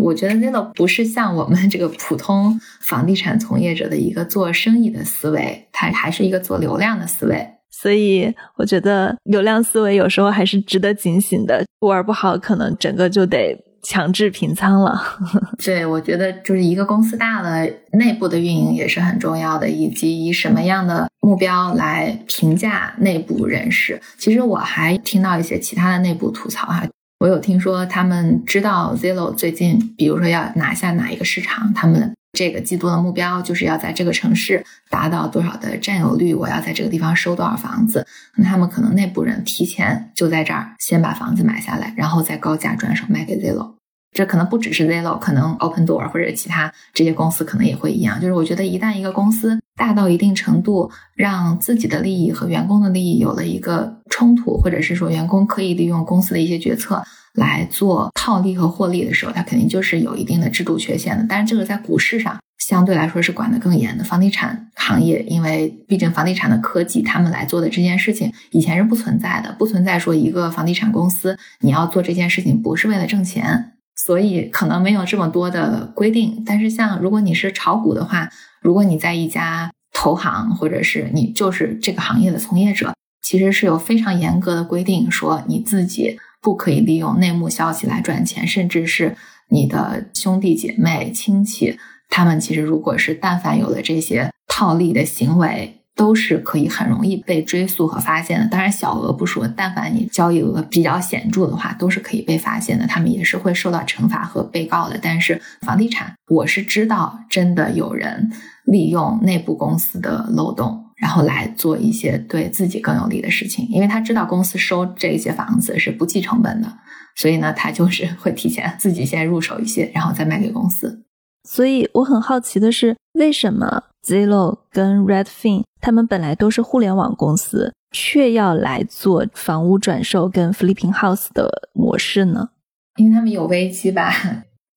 我觉得 Zillow 不是像我们这个普通房地产从业者的一个做生意的思维，它还是一个做流量的思维。所以我觉得流量思维有时候还是值得警醒的，玩不好可能整个就得。强制平仓了，对，我觉得就是一个公司大了，内部的运营也是很重要的，以及以什么样的目标来评价内部人士。其实我还听到一些其他的内部吐槽哈，我有听说他们知道 Zillow 最近，比如说要拿下哪一个市场，他们这个季度的目标就是要在这个城市达到多少的占有率，我要在这个地方收多少房子。那他们可能内部人提前就在这儿先把房子买下来，然后再高价转手卖给 Zillow。这可能不只是 Zillow，可能 Open Door 或者其他这些公司可能也会一样。就是我觉得，一旦一个公司大到一定程度，让自己的利益和员工的利益有了一个冲突，或者是说员工可以利用公司的一些决策来做套利和获利的时候，它肯定就是有一定的制度缺陷的。但是这个在股市上相对来说是管得更严的。房地产行业，因为毕竟房地产的科技，他们来做的这件事情以前是不存在的，不存在说一个房地产公司你要做这件事情不是为了挣钱。所以可能没有这么多的规定，但是像如果你是炒股的话，如果你在一家投行，或者是你就是这个行业的从业者，其实是有非常严格的规定，说你自己不可以利用内幕消息来赚钱，甚至是你的兄弟姐妹、亲戚，他们其实如果是但凡有了这些套利的行为。都是可以很容易被追溯和发现的。当然，小额不说，但凡你交易额比较显著的话，都是可以被发现的。他们也是会受到惩罚和被告的。但是房地产，我是知道真的有人利用内部公司的漏洞，然后来做一些对自己更有利的事情。因为他知道公司收这些房子是不计成本的，所以呢，他就是 会提前自己先入手一些，然后再卖给公司。所以我很好奇的是，为什么 Zillow 跟 Redfin 他们本来都是互联网公司，却要来做房屋转售跟 Flipping House 的模式呢？因为他们有危机吧。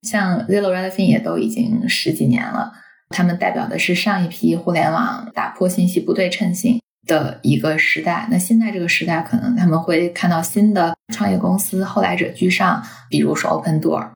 像 Zillow、Redfin 也都已经十几年了，他们代表的是上一批互联网打破信息不对称性的一个时代。那现在这个时代，可能他们会看到新的创业公司后来者居上，比如说 Open Door。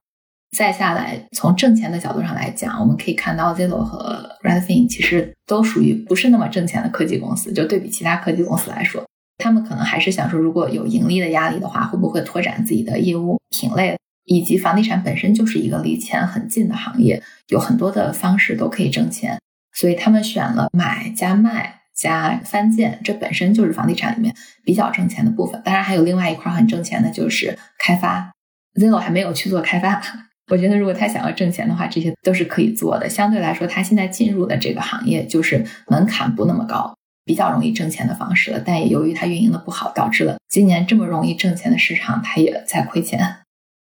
再下来，从挣钱的角度上来讲，我们可以看到 Zillow 和 Redfin 其实都属于不是那么挣钱的科技公司。就对比其他科技公司来说，他们可能还是想说，如果有盈利的压力的话，会不会拓展自己的业务品类？以及房地产本身就是一个离钱很近的行业，有很多的方式都可以挣钱，所以他们选了买加卖加翻建，这本身就是房地产里面比较挣钱的部分。当然，还有另外一块很挣钱的就是开发，Zillow 还没有去做开发。我觉得，如果他想要挣钱的话，这些都是可以做的。相对来说，他现在进入的这个行业就是门槛不那么高，比较容易挣钱的方式了。但也由于他运营的不好，导致了今年这么容易挣钱的市场，他也在亏钱。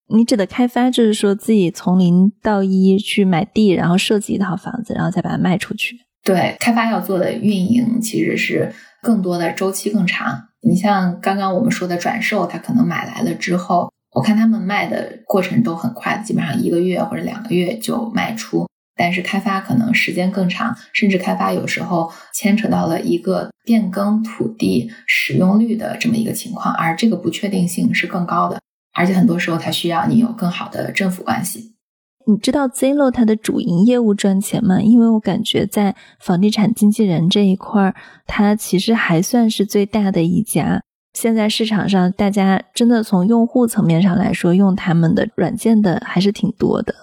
你指的开发，就是说自己从零到一去买地，然后设计一套房子，然后再把它卖出去。对，开发要做的运营其实是更多的周期更长。你像刚刚我们说的转售，他可能买来了之后。我看他们卖的过程都很快，基本上一个月或者两个月就卖出。但是开发可能时间更长，甚至开发有时候牵扯到了一个变更土地使用率的这么一个情况，而这个不确定性是更高的。而且很多时候它需要你有更好的政府关系。你知道 Zillow 它的主营业务赚钱吗？因为我感觉在房地产经纪人这一块，它其实还算是最大的一家。现在市场上，大家真的从用户层面上来说，用他们的软件的还是挺多的。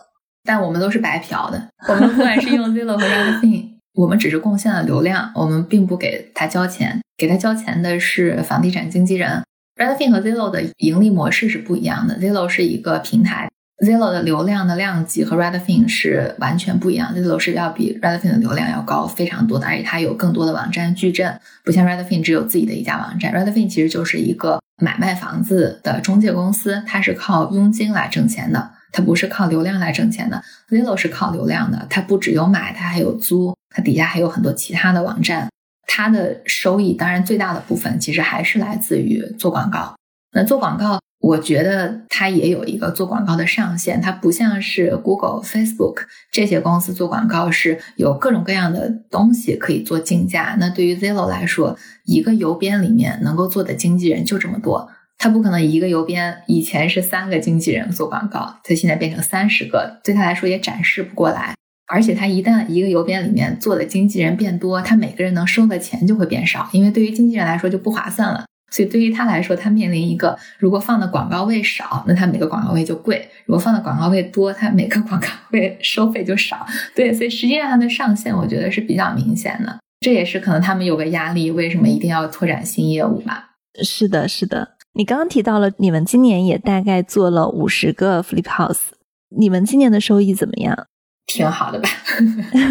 但我们都是白嫖的。我们不管是用 Zillow 和 Redfin，我们只是贡献了流量，我们并不给他交钱。给他交钱的是房地产经纪人。Redfin 和 Zillow 的盈利模式是不一样的。Zillow 是一个平台，Zillow 的流量的量级和 Redfin 是完全不一样。Zillow 是要比 Redfin 的流量要高非常多的，而且它有更多的网站矩阵，不像 Redfin 只有自己的一家网站。Redfin 其实就是一个买卖房子的中介公司，它是靠佣金来挣钱的，它不是靠流量来挣钱的。Zillow 是靠流量的，它不只有买，它还有租，它底下还有很多其他的网站。它的收益当然最大的部分其实还是来自于做广告。那做广告，我觉得它也有一个做广告的上限。它不像是 Google、Facebook 这些公司做广告是有各种各样的东西可以做竞价。那对于 Zillow 来说，一个邮编里面能够做的经纪人就这么多，他不可能一个邮编以前是三个经纪人做广告，他现在变成三十个，对他来说也展示不过来。而且他一旦一个邮编里面做的经纪人变多，他每个人能收的钱就会变少，因为对于经纪人来说就不划算了。所以对于他来说，他面临一个，如果放的广告位少，那他每个广告位就贵；如果放的广告位多，他每个广告位收费就少。对，所以实际上它的上限我觉得是比较明显的，这也是可能他们有个压力，为什么一定要拓展新业务吧？是的，是的。你刚刚提到了，你们今年也大概做了五十个 Flip House，你们今年的收益怎么样？挺好的吧？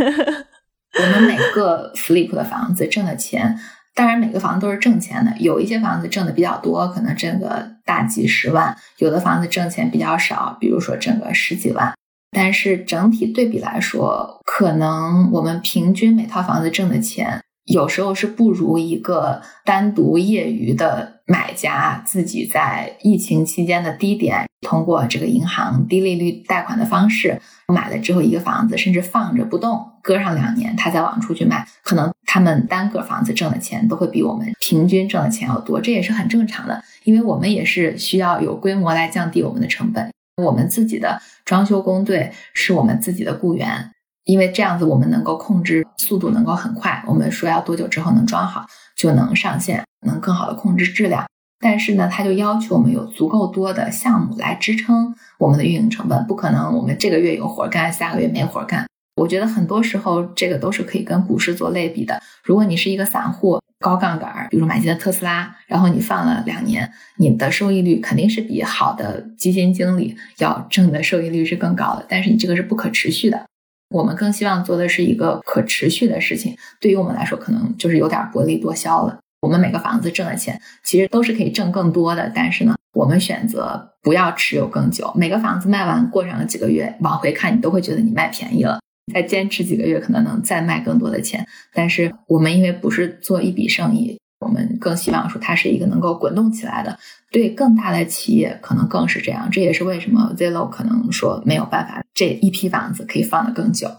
我们每个 flip 的房子挣的钱，当然每个房子都是挣钱的。有一些房子挣的比较多，可能挣个大几十万；有的房子挣钱比较少，比如说挣个十几万。但是整体对比来说，可能我们平均每套房子挣的钱。有时候是不如一个单独业余的买家自己在疫情期间的低点，通过这个银行低利率贷款的方式买了之后一个房子，甚至放着不动，搁上两年，他再往出去卖，可能他们单个房子挣的钱都会比我们平均挣的钱要多，这也是很正常的，因为我们也是需要有规模来降低我们的成本，我们自己的装修工队是我们自己的雇员。因为这样子，我们能够控制速度，能够很快。我们说要多久之后能装好，就能上线，能更好的控制质量。但是呢，它就要求我们有足够多的项目来支撑我们的运营成本，不可能我们这个月有活干，下个月没活干。我觉得很多时候这个都是可以跟股市做类比的。如果你是一个散户，高杠杆，比如买进了特斯拉，然后你放了两年，你的收益率肯定是比好的基金经理要挣的收益率是更高的。但是你这个是不可持续的。我们更希望做的是一个可持续的事情，对于我们来说，可能就是有点薄利多销了。我们每个房子挣的钱，其实都是可以挣更多的，但是呢，我们选择不要持有更久。每个房子卖完，过上了几个月，往回看，你都会觉得你卖便宜了。再坚持几个月，可能能再卖更多的钱。但是我们因为不是做一笔生意。我们更希望说它是一个能够滚动起来的，对更大的企业可能更是这样。这也是为什么 Zillow 可能说没有办法这一批房子可以放得更久。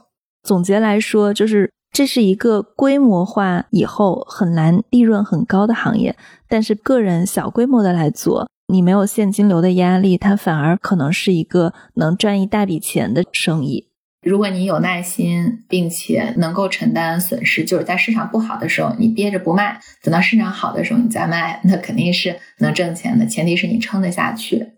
总结来说，就是这是一个规模化以后很难利润很高的行业，但是个人小规模的来做，你没有现金流的压力，它反而可能是一个能赚一大笔钱的生意。如果你有耐心，并且能够承担损失，就是在市场不好的时候你憋着不卖，等到市场好的时候你再卖，那肯定是能挣钱的。前提是你撑得下去。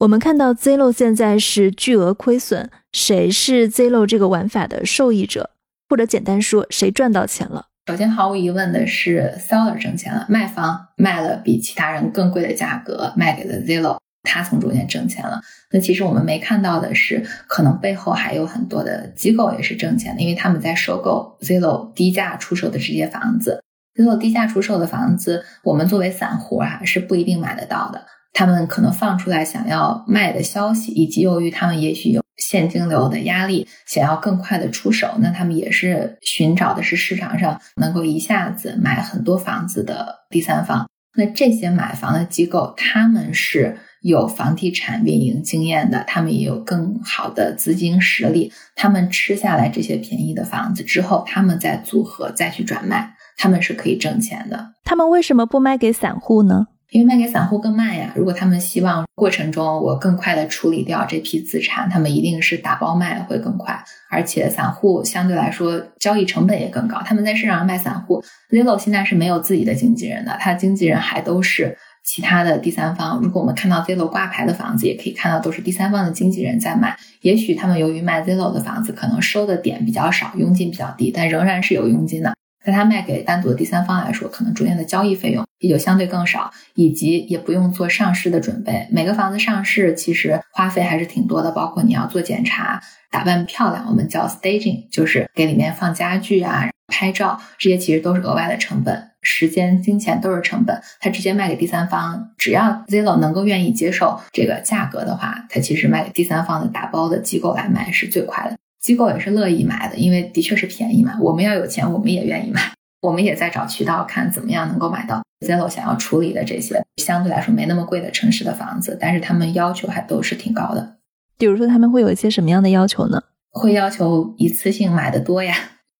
我们看到 Zillow 现在是巨额亏损，谁是 Zillow 这个玩法的受益者？或者简单说，谁赚到钱了？首先，毫无疑问的是 Seller 挣钱了，卖方卖了比其他人更贵的价格卖给了 Zillow。他从中间挣钱了，那其实我们没看到的是，可能背后还有很多的机构也是挣钱的，因为他们在收购 Zillow 低价出售的这些房子。Zillow 低价出售的房子，我们作为散户啊是不一定买得到的。他们可能放出来想要卖的消息，以及由于他们也许有现金流的压力，想要更快的出手，那他们也是寻找的是市场上能够一下子买很多房子的第三方。那这些买房的机构，他们是。有房地产运营经验的，他们也有更好的资金实力。他们吃下来这些便宜的房子之后，他们再组合再去转卖，他们是可以挣钱的。他们为什么不卖给散户呢？因为卖给散户更慢呀。如果他们希望过程中我更快的处理掉这批资产，他们一定是打包卖会更快。而且散户相对来说交易成本也更高。他们在市场上卖散户，Zillow 现在是没有自己的经纪人的，他的经纪人还都是。其他的第三方，如果我们看到 Zillow 挂牌的房子，也可以看到都是第三方的经纪人在卖。也许他们由于卖 Zillow 的房子，可能收的点比较少，佣金比较低，但仍然是有佣金的。但它卖给单独的第三方来说，可能中间的交易费用也就相对更少，以及也不用做上市的准备。每个房子上市其实花费还是挺多的，包括你要做检查、打扮漂亮，我们叫 staging，就是给里面放家具啊、拍照，这些其实都是额外的成本，时间、金钱都是成本。他直接卖给第三方，只要 Zillow 能够愿意接受这个价格的话，他其实卖给第三方的打包的机构来卖是最快的。机构也是乐意买的，因为的确是便宜嘛。我们要有钱，我们也愿意买。我们也在找渠道，看怎么样能够买到 Zillow 想要处理的这些相对来说没那么贵的城市的房子，但是他们要求还都是挺高的。比如说，他们会有一些什么样的要求呢？会要求一次性买的多呀，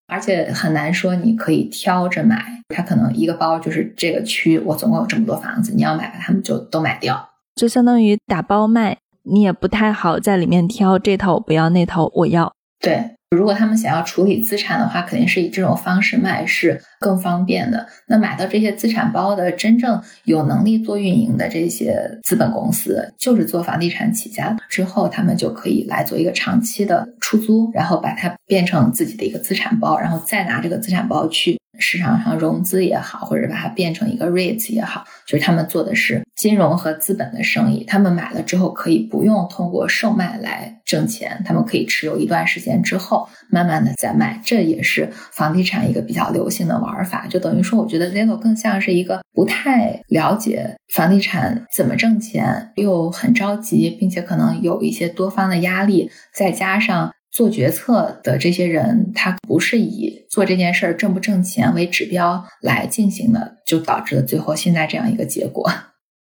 而且很难说你可以挑着买。他可能一个包就是这个区，我总共有这么多房子，你要买吧，他们就都买掉，就相当于打包卖，你也不太好在里面挑这套我不要，那套我要。对，如果他们想要处理资产的话，肯定是以这种方式卖是更方便的。那买到这些资产包的真正有能力做运营的这些资本公司，就是做房地产起家之后，他们就可以来做一个长期的出租，然后把它变成自己的一个资产包，然后再拿这个资产包去。市场上融资也好，或者把它变成一个 REITs 也好，就是他们做的是金融和资本的生意。他们买了之后可以不用通过售卖来挣钱，他们可以持有一段时间之后，慢慢的再卖。这也是房地产一个比较流行的玩法。就等于说，我觉得 Zillow 更像是一个不太了解房地产怎么挣钱，又很着急，并且可能有一些多方的压力，再加上。做决策的这些人，他不是以做这件事儿挣不挣钱为指标来进行的，就导致了最后现在这样一个结果。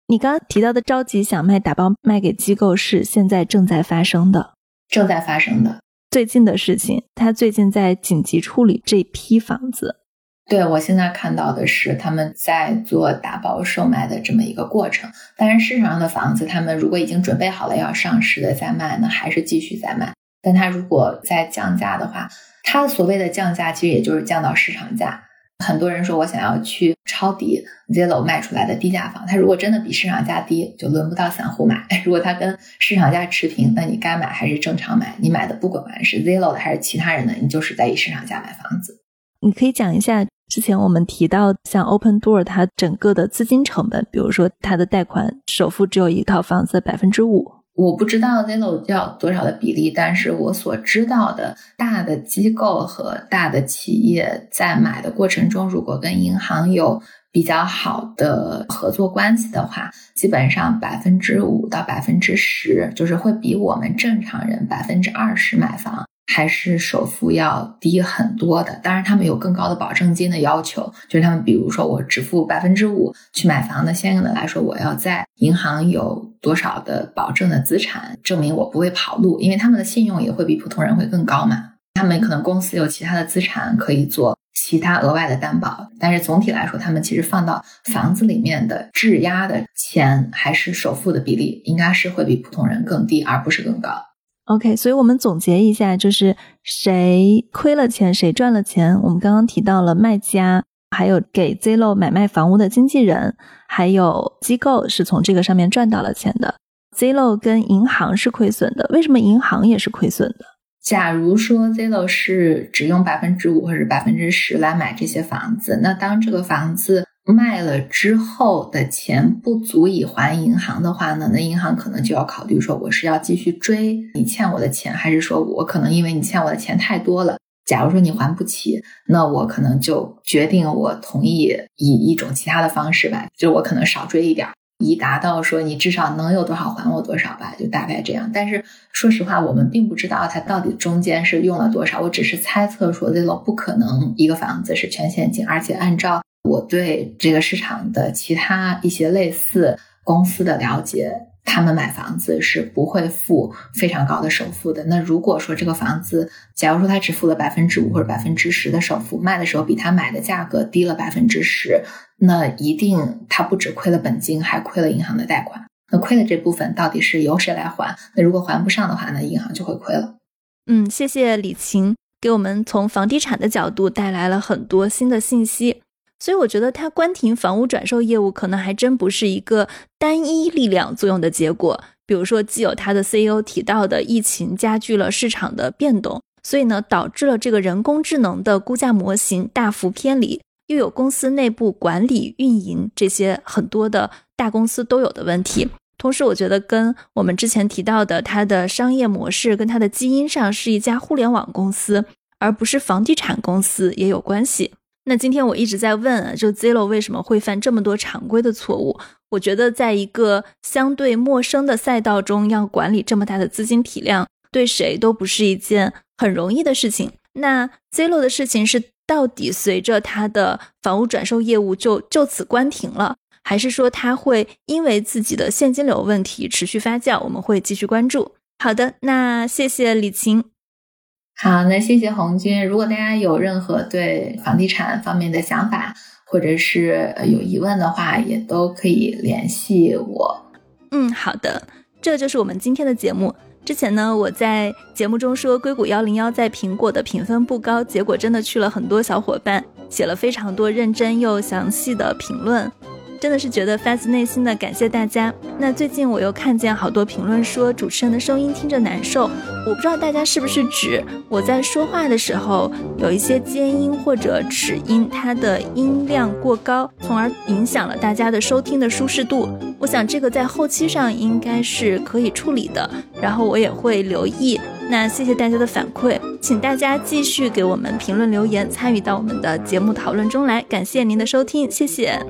你刚刚提到的着急想卖打包卖给机构，是现在正在发生的，正在发生的最近的事情。他最近在紧急处理这批房子。对我现在看到的是他们在做打包售卖的这么一个过程。但是，市场上的房子，他们如果已经准备好了要上市的再卖呢，还是继续在卖。但他如果再降价的话，他所谓的降价其实也就是降到市场价。很多人说我想要去抄底 Zillow 卖出来的低价房，他如果真的比市场价低，就轮不到散户买。如果他跟市场价持平，那你该买还是正常买。你买的不管是 Zillow 的还是其他人的，你就是在以市场价买房子。你可以讲一下之前我们提到像 Open Door 它整个的资金成本，比如说它的贷款首付只有一套房子百分之五。我不知道 Zillow 要多少的比例，但是我所知道的大的机构和大的企业在买的过程中，如果跟银行有比较好的合作关系的话，基本上百分之五到百分之十，就是会比我们正常人百分之二十买房。还是首付要低很多的，当然他们有更高的保证金的要求，就是他们比如说我只付百分之五去买房，那相应的来说，我要在银行有多少的保证的资产，证明我不会跑路，因为他们的信用也会比普通人会更高嘛。他们可能公司有其他的资产可以做其他额外的担保，但是总体来说，他们其实放到房子里面的质押的钱还是首付的比例，应该是会比普通人更低，而不是更高。OK，所以我们总结一下，就是谁亏了钱，谁赚了钱。我们刚刚提到了卖家，还有给 Zillow 买卖房屋的经纪人，还有机构是从这个上面赚到了钱的。Zillow 跟银行是亏损的，为什么银行也是亏损的？假如说 Zillow 是只用百分之五或者百分之十来买这些房子，那当这个房子。卖了之后的钱不足以还银行的话呢，那银行可能就要考虑说，我是要继续追你欠我的钱，还是说我可能因为你欠我的钱太多了，假如说你还不起，那我可能就决定我同意以一种其他的方式吧，就我可能少追一点，以达到说你至少能有多少还我多少吧，就大概这样。但是说实话，我们并不知道他到底中间是用了多少，我只是猜测说，Zillow 不可能一个房子是全现金，而且按照。我对这个市场的其他一些类似公司的了解，他们买房子是不会付非常高的首付的。那如果说这个房子，假如说他只付了百分之五或者百分之十的首付，卖的时候比他买的价格低了百分之十，那一定他不止亏了本金，还亏了银行的贷款。那亏的这部分到底是由谁来还？那如果还不上的话，那银行就会亏了。嗯，谢谢李晴给我们从房地产的角度带来了很多新的信息。所以我觉得它关停房屋转售业务，可能还真不是一个单一力量作用的结果。比如说，既有它的 CEO 提到的疫情加剧了市场的变动，所以呢，导致了这个人工智能的估价模型大幅偏离；又有公司内部管理、运营这些很多的大公司都有的问题。同时，我觉得跟我们之前提到的它的商业模式跟它的基因上是一家互联网公司，而不是房地产公司也有关系。那今天我一直在问，就 Zillow 为什么会犯这么多常规的错误？我觉得在一个相对陌生的赛道中，要管理这么大的资金体量，对谁都不是一件很容易的事情。那 Zillow 的事情是到底随着它的房屋转售业务就就此关停了，还是说他会因为自己的现金流问题持续发酵？我们会继续关注。好的，那谢谢李晴。好，那谢谢红军。如果大家有任何对房地产方面的想法，或者是有疑问的话，也都可以联系我。嗯，好的，这就是我们今天的节目。之前呢，我在节目中说硅谷幺零幺在苹果的评分不高，结果真的去了很多小伙伴，写了非常多认真又详细的评论。真的是觉得发自内心的感谢大家。那最近我又看见好多评论说主持人的声音听着难受，我不知道大家是不是指我在说话的时候有一些尖音或者齿音，它的音量过高，从而影响了大家的收听的舒适度。我想这个在后期上应该是可以处理的，然后我也会留意。那谢谢大家的反馈，请大家继续给我们评论留言，参与到我们的节目讨论中来。感谢您的收听，谢谢。